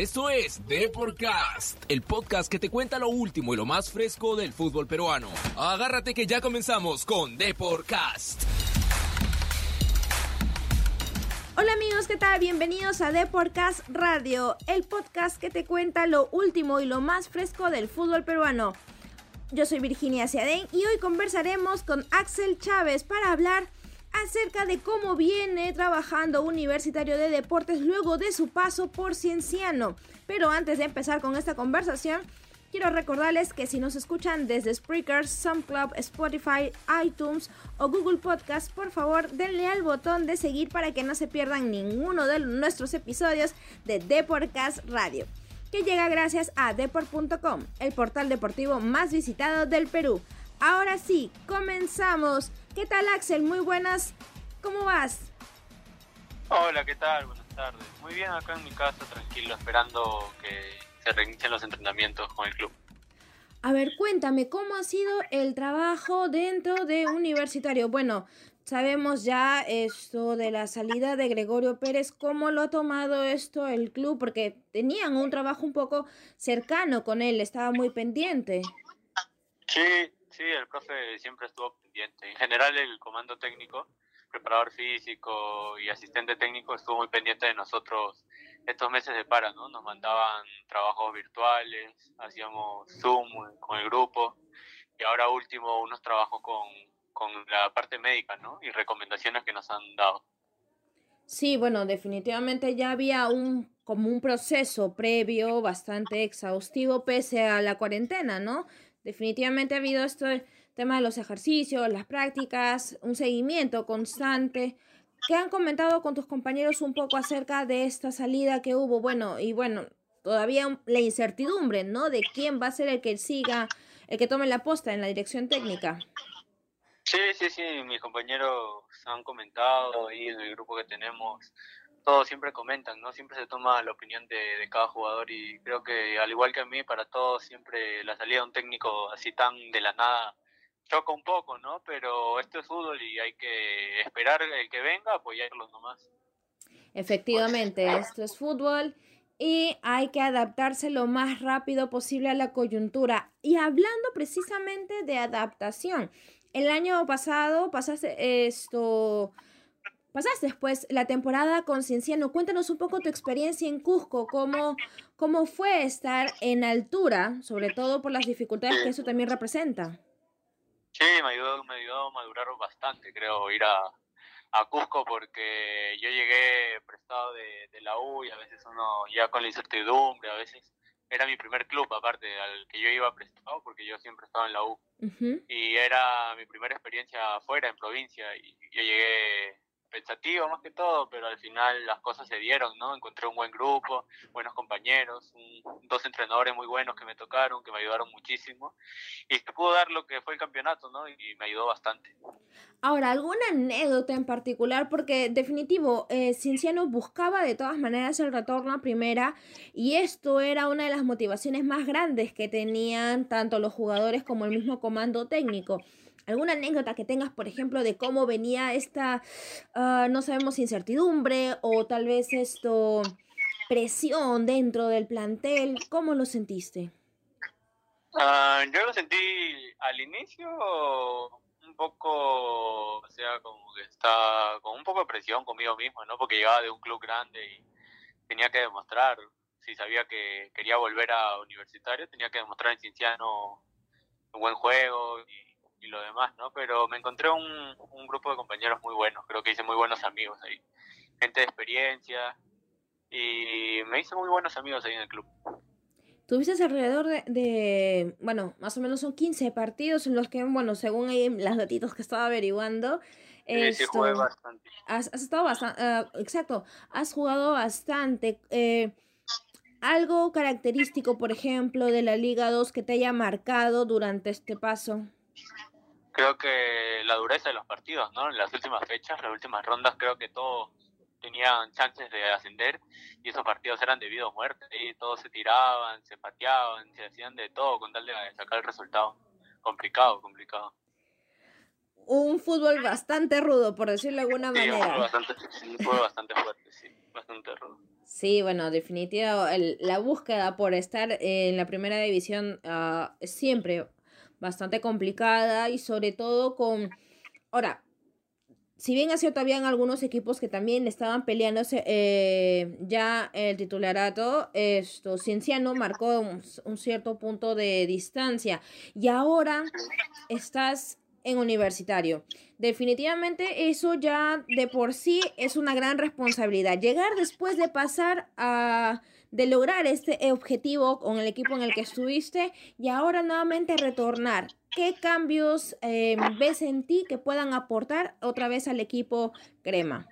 Esto es Deporcast, el podcast que te cuenta lo último y lo más fresco del fútbol peruano. Agárrate que ya comenzamos con Deporcast. Hola amigos, ¿qué tal? Bienvenidos a Deporcast Radio, el podcast que te cuenta lo último y lo más fresco del fútbol peruano. Yo soy Virginia Ciadén y hoy conversaremos con Axel Chávez para hablar acerca de cómo viene trabajando Universitario de Deportes luego de su paso por Cienciano. Pero antes de empezar con esta conversación, quiero recordarles que si nos escuchan desde Spreaker, SoundCloud, Spotify, iTunes o Google Podcast, por favor denle al botón de seguir para que no se pierdan ninguno de nuestros episodios de Deportcast Radio que llega gracias a deport.com, el portal deportivo más visitado del Perú. Ahora sí, comenzamos. ¿Qué tal Axel? Muy buenas. ¿Cómo vas? Hola, ¿qué tal? Buenas tardes. Muy bien acá en mi casa, tranquilo, esperando que se reinicien los entrenamientos con el club. A ver, cuéntame, ¿cómo ha sido el trabajo dentro de Universitario? Bueno, sabemos ya esto de la salida de Gregorio Pérez, ¿cómo lo ha tomado esto el club? Porque tenían un trabajo un poco cercano con él, estaba muy pendiente. Sí, Sí, el profe siempre estuvo pendiente. En general, el comando técnico, preparador físico y asistente técnico estuvo muy pendiente de nosotros estos meses de para, ¿no? Nos mandaban trabajos virtuales, hacíamos Zoom con el grupo y ahora último unos trabajos con, con la parte médica, ¿no? Y recomendaciones que nos han dado. Sí, bueno, definitivamente ya había un como un proceso previo bastante exhaustivo pese a la cuarentena, ¿no? Definitivamente ha habido este tema de los ejercicios, las prácticas, un seguimiento constante. ¿Qué han comentado con tus compañeros un poco acerca de esta salida que hubo? Bueno, y bueno, todavía la incertidumbre, ¿no? De quién va a ser el que siga, el que tome la posta en la dirección técnica. Sí, sí, sí, mis compañeros han comentado ahí en el grupo que tenemos todos siempre comentan, ¿no? Siempre se toma la opinión de, de, cada jugador y creo que al igual que a mí, para todos siempre la salida de un técnico así tan de la nada choca un poco, ¿no? Pero esto es fútbol y hay que esperar el que venga, apoyarlo nomás. Efectivamente, esto es fútbol y hay que adaptarse lo más rápido posible a la coyuntura. Y hablando precisamente de adaptación, el año pasado pasaste esto pasaste después la temporada con Cienciano. Cuéntanos un poco tu experiencia en Cusco, cómo, cómo fue estar en altura, sobre todo por las dificultades que eso también representa. Sí, me ayudó, me ayudó a madurar bastante, creo, ir a, a Cusco porque yo llegué prestado de, de, la U y a veces uno ya con la incertidumbre, a veces era mi primer club aparte al que yo iba prestado porque yo siempre estaba en la U. Y era mi primera experiencia afuera en provincia y yo llegué pensativo más que todo, pero al final las cosas se dieron, ¿no? Encontré un buen grupo, buenos compañeros, dos entrenadores muy buenos que me tocaron, que me ayudaron muchísimo, y se pudo dar lo que fue el campeonato, ¿no? Y, me ayudó bastante. Ahora, ¿alguna anécdota en particular? Porque definitivo, eh, Cinciano buscaba de todas maneras el retorno a primera, y esto era una de las motivaciones más grandes que tenían tanto los jugadores como el mismo comando técnico alguna anécdota que tengas, por ejemplo, de cómo venía esta, uh, no sabemos, incertidumbre o tal vez esto, presión dentro del plantel, ¿cómo lo sentiste? Uh, yo lo sentí al inicio un poco, o sea, como que está con un poco de presión conmigo mismo, ¿no? Porque llegaba de un club grande y tenía que demostrar, si sabía que quería volver a universitario, tenía que demostrar en Cienciano un buen juego y y lo demás, ¿no? Pero me encontré un, un grupo de compañeros muy buenos, creo que hice muy buenos amigos ahí, gente de experiencia y me hice muy buenos amigos ahí en el club. Tuviste alrededor de, de, bueno, más o menos son 15 partidos en los que, bueno, según ahí las datitos que estaba averiguando, sí, bastante. Has, has estado bastante, uh, exacto, has jugado bastante. Eh, algo característico, por ejemplo, de la Liga 2 que te haya marcado durante este paso creo que la dureza de los partidos, ¿no? En las últimas fechas, las últimas rondas, creo que todos tenían chances de ascender y esos partidos eran debido a muerte y todos se tiraban, se pateaban, se hacían de todo con tal de sacar el resultado. Complicado, complicado. Un fútbol bastante rudo, por decirlo de alguna sí, manera. Fue bastante, sí, fue bastante fuerte, sí, bastante rudo. Sí, bueno, definitivamente la búsqueda por estar en la primera división uh, siempre bastante complicada y sobre todo con... Ahora, si bien ha cierto, habían algunos equipos que también estaban peleándose eh, ya el titularato, esto, Cienciano marcó un, cierto punto de distancia y ahora estás en universitario. Definitivamente eso ya de por sí es una gran responsabilidad. Llegar después de pasar a de lograr este objetivo con el equipo en el que estuviste y ahora nuevamente retornar. ¿Qué cambios eh, ves en ti que puedan aportar otra vez al equipo Crema?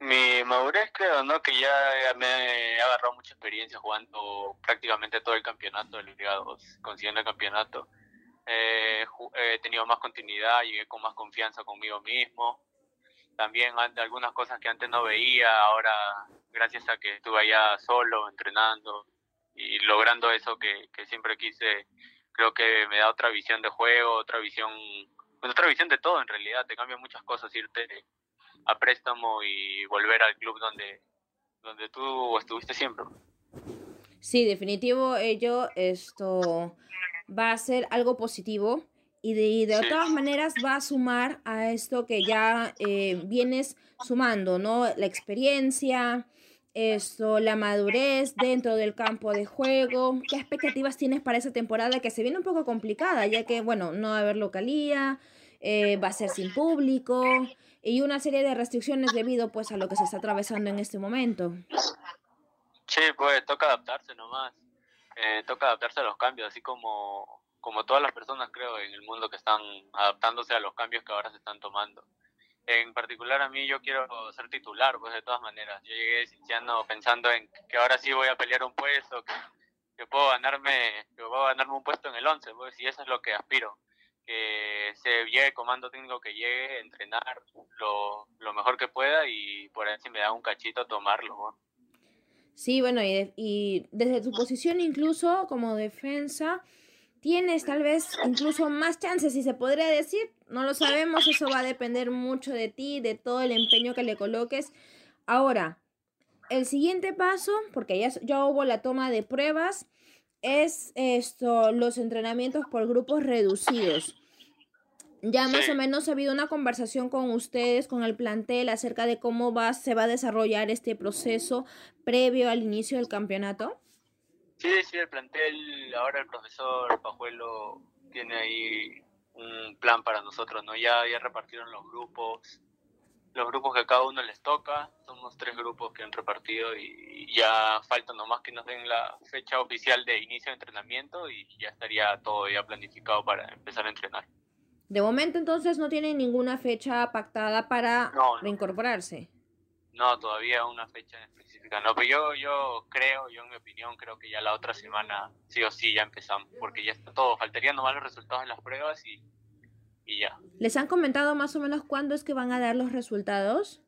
Mi madurez creo, ¿no? Que ya me he agarrado mucha experiencia jugando prácticamente todo el campeonato del Liga 2, consiguiendo el campeonato. Eh, he tenido más continuidad, llegué con más confianza conmigo mismo también algunas cosas que antes no veía, ahora gracias a que estuve allá solo, entrenando y logrando eso que, siempre quise, creo que me da otra visión de juego, otra visión, pues, otra visión de todo en realidad, te cambia muchas cosas irte a préstamo y volver al club donde, donde tú estuviste siempre. Sí, definitivo, ello esto va a ser algo positivo y de, de todas maneras va a sumar a esto que ya eh, vienes sumando, ¿no? La experiencia, esto, la madurez dentro del campo de juego. ¿Qué expectativas tienes para esa temporada que se viene un poco complicada, ya que, bueno, no va a haber localía, eh, va a ser sin público y una serie de restricciones debido pues a lo que se está atravesando en este momento? Sí, pues toca adaptarse nomás. Eh, toca adaptarse a los cambios, así como como todas las personas creo en el mundo que están adaptándose a los cambios que ahora se están tomando. En particular a mí yo quiero ser titular, pues de todas maneras. Yo llegué Cinciano pensando en que ahora sí voy a pelear un puesto, que, puedo ganarme que puedo ganarme un puesto en el 11, pues y eso es lo que aspiro. Que se llegue comando técnico que llegue, entrenar lo, lo mejor que pueda y por ahí si me da un cachito tomarlo. Sí, bueno, y, y desde tu posición incluso como defensa, tienes tal vez incluso más chances, si se podría decir. No lo sabemos, eso va a depender mucho de ti, de todo el empeño que le coloques. Ahora, el siguiente paso, porque ya, ya hubo la toma de pruebas, es esto, los entrenamientos por grupos reducidos. Ya más o menos ha habido una conversación con ustedes, con el plantel, acerca de cómo va, se va a desarrollar este proceso previo al inicio del campeonato. Sí, sí, el plantel, ahora el profesor Pajuelo tiene ahí un plan para nosotros, ¿no? Ya, ya repartieron los grupos, los grupos que a cada uno les toca, somos tres grupos que han repartido y, ya falta nomás que nos den la fecha oficial de inicio de entrenamiento y ya estaría todo ya planificado para empezar a entrenar. De momento entonces no tienen ninguna fecha pactada para reincorporarse. No, todavía una fecha No, pero yo, yo creo, yo en mi opinión, creo que ya la otra semana sí o sí ya empezamos, porque ya está todo. Faltarían nomás los resultados en las pruebas y, y ya. ¿Les han comentado más o menos cuándo es que van a dar los resultados?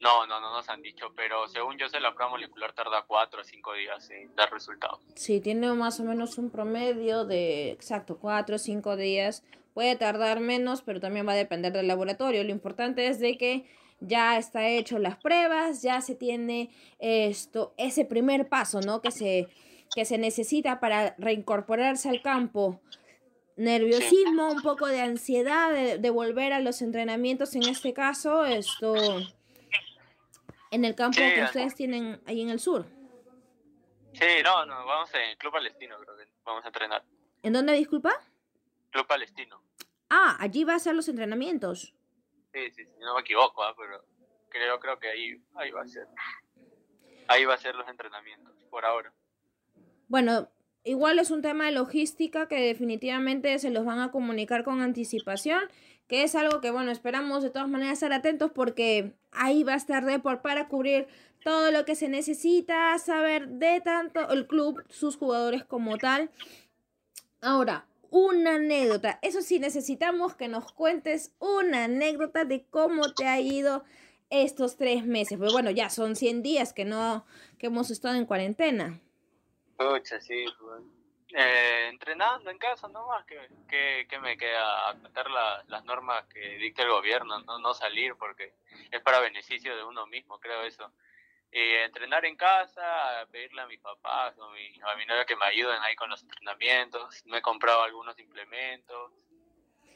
No, no, no nos han dicho, pero según yo sé, la prueba molecular tarda cuatro o cinco días en dar resultados. Sí, tiene más o menos un promedio de, exacto, cuatro o cinco días. Puede tardar menos, pero también va a depender del laboratorio. Lo importante es de que ya está hecho las pruebas, ya se tiene esto, ese primer paso, ¿no? Que se, que se necesita para reincorporarse al campo. Nerviosismo, un poco de ansiedad de, volver a los entrenamientos, en este caso, esto, en el campo que ustedes tienen ahí en el sur. Sí, no, no, vamos en Club Palestino, creo que vamos a entrenar. ¿En dónde, disculpa? Club Palestino. Ah, allí va a ser los entrenamientos. Sí, sí, no me equivoco, ¿ah? pero creo, creo que ahí, ahí va a ser. Ahí va a ser los entrenamientos, por ahora. Bueno, igual es un tema de logística que definitivamente se los van a comunicar con anticipación, que es algo que, bueno, esperamos de todas maneras estar atentos porque ahí va a estar Deport para cubrir todo lo que se necesita saber de tanto el club, sus jugadores como tal. Ahora, una anécdota. Eso sí, necesitamos que nos cuentes una anécdota de cómo te ha ido estos tres meses. Pues bueno, ya son 100 días que no que hemos estado en cuarentena. Pucha, sí, pues. eh, entrenando en casa nomás, que, que, que me queda acatar las normas que dicta el gobierno, no, no salir porque es para beneficio de uno mismo, creo eso. Eh, entrenar en casa, pedirle a mis papás o a mi novia que me ayuden ahí con los entrenamientos. Me he comprado algunos implementos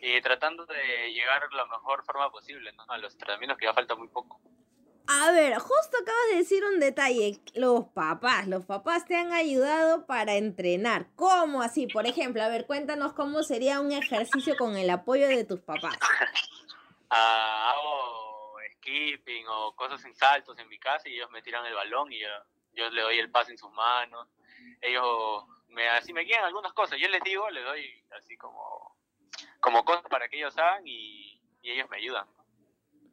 y tratando de llegar la mejor forma posible ¿no? a los entrenamientos que ya falta muy poco. A ver, justo acabas de decir un detalle. Los papás, los papás te han ayudado para entrenar. ¿Cómo así? Por ejemplo, a ver, cuéntanos cómo sería un ejercicio con el apoyo de tus papás. Ah, hago skipping o cosas en saltos en mi casa y ellos me tiran el balón y yo, yo le doy el pase en sus manos. Ellos me así me guían algunas cosas. Yo les digo, les doy así como, como cosas para que ellos hagan y, y ellos me ayudan.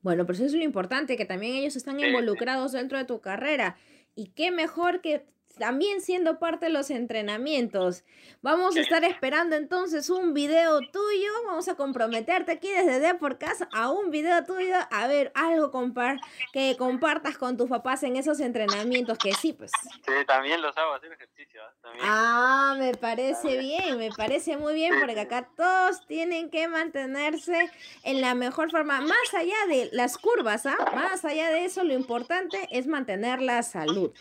Bueno, pero eso es lo importante, que también ellos están involucrados dentro de tu carrera. Y qué mejor que también siendo parte de los entrenamientos. Vamos a estar esperando entonces un video tuyo. Vamos a comprometerte aquí desde D por casa a un video tuyo. A ver, algo compar que compartas con tus papás en esos entrenamientos. Que sí, pues. Sí, también los hago hacer ejercicio. ¿eh? Ah, me parece bien, me parece muy bien porque acá todos tienen que mantenerse en la mejor forma. Más allá de las curvas, ¿ah? Más allá de eso, lo importante es mantener la salud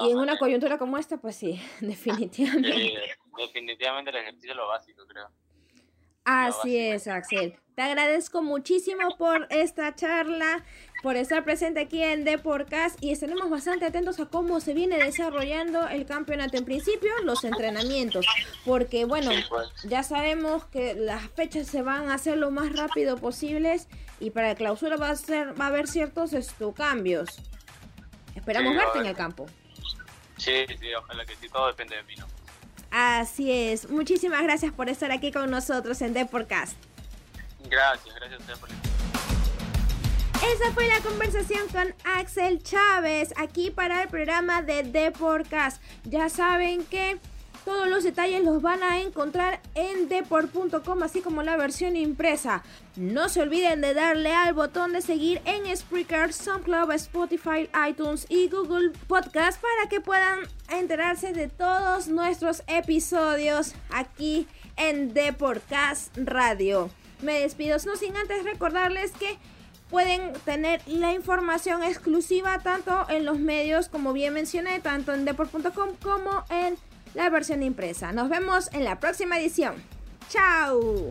y en una coyuntura como esta, pues sí, definitivamente. definitivamente el ejercicio es lo básico, creo. Así es, Axel. Te agradezco muchísimo por esta charla, por estar presente aquí en Deporcast y estaremos bastante atentos a cómo se viene desarrollando el campeonato. En principio, los entrenamientos, porque bueno, pues. ya sabemos que las fechas se van a hacer lo más rápido posibles y para la clausura va a ser va a haber ciertos cambios. Esperamos verte en el campo. Sí, sí, ojalá que sí, todo depende de mí, ¿no? Así es. Muchísimas gracias por estar aquí con nosotros en Deporcast. Gracias, gracias a ustedes por esa fue la conversación con Axel Chávez aquí para el programa de Deporcast. Ya saben que todos los detalles los van a encontrar en deport.com, así como la versión impresa. No se olviden de darle al botón de seguir en Spreaker, SoundCloud, Spotify, iTunes y Google Podcast para que puedan enterarse de todos nuestros episodios aquí en Deportcast Radio. Me despido, no sin antes recordarles que pueden tener la información exclusiva tanto en los medios, como bien mencioné, tanto en deport.com como en la versión impresa. Nos vemos en la próxima edición. ¡Chao!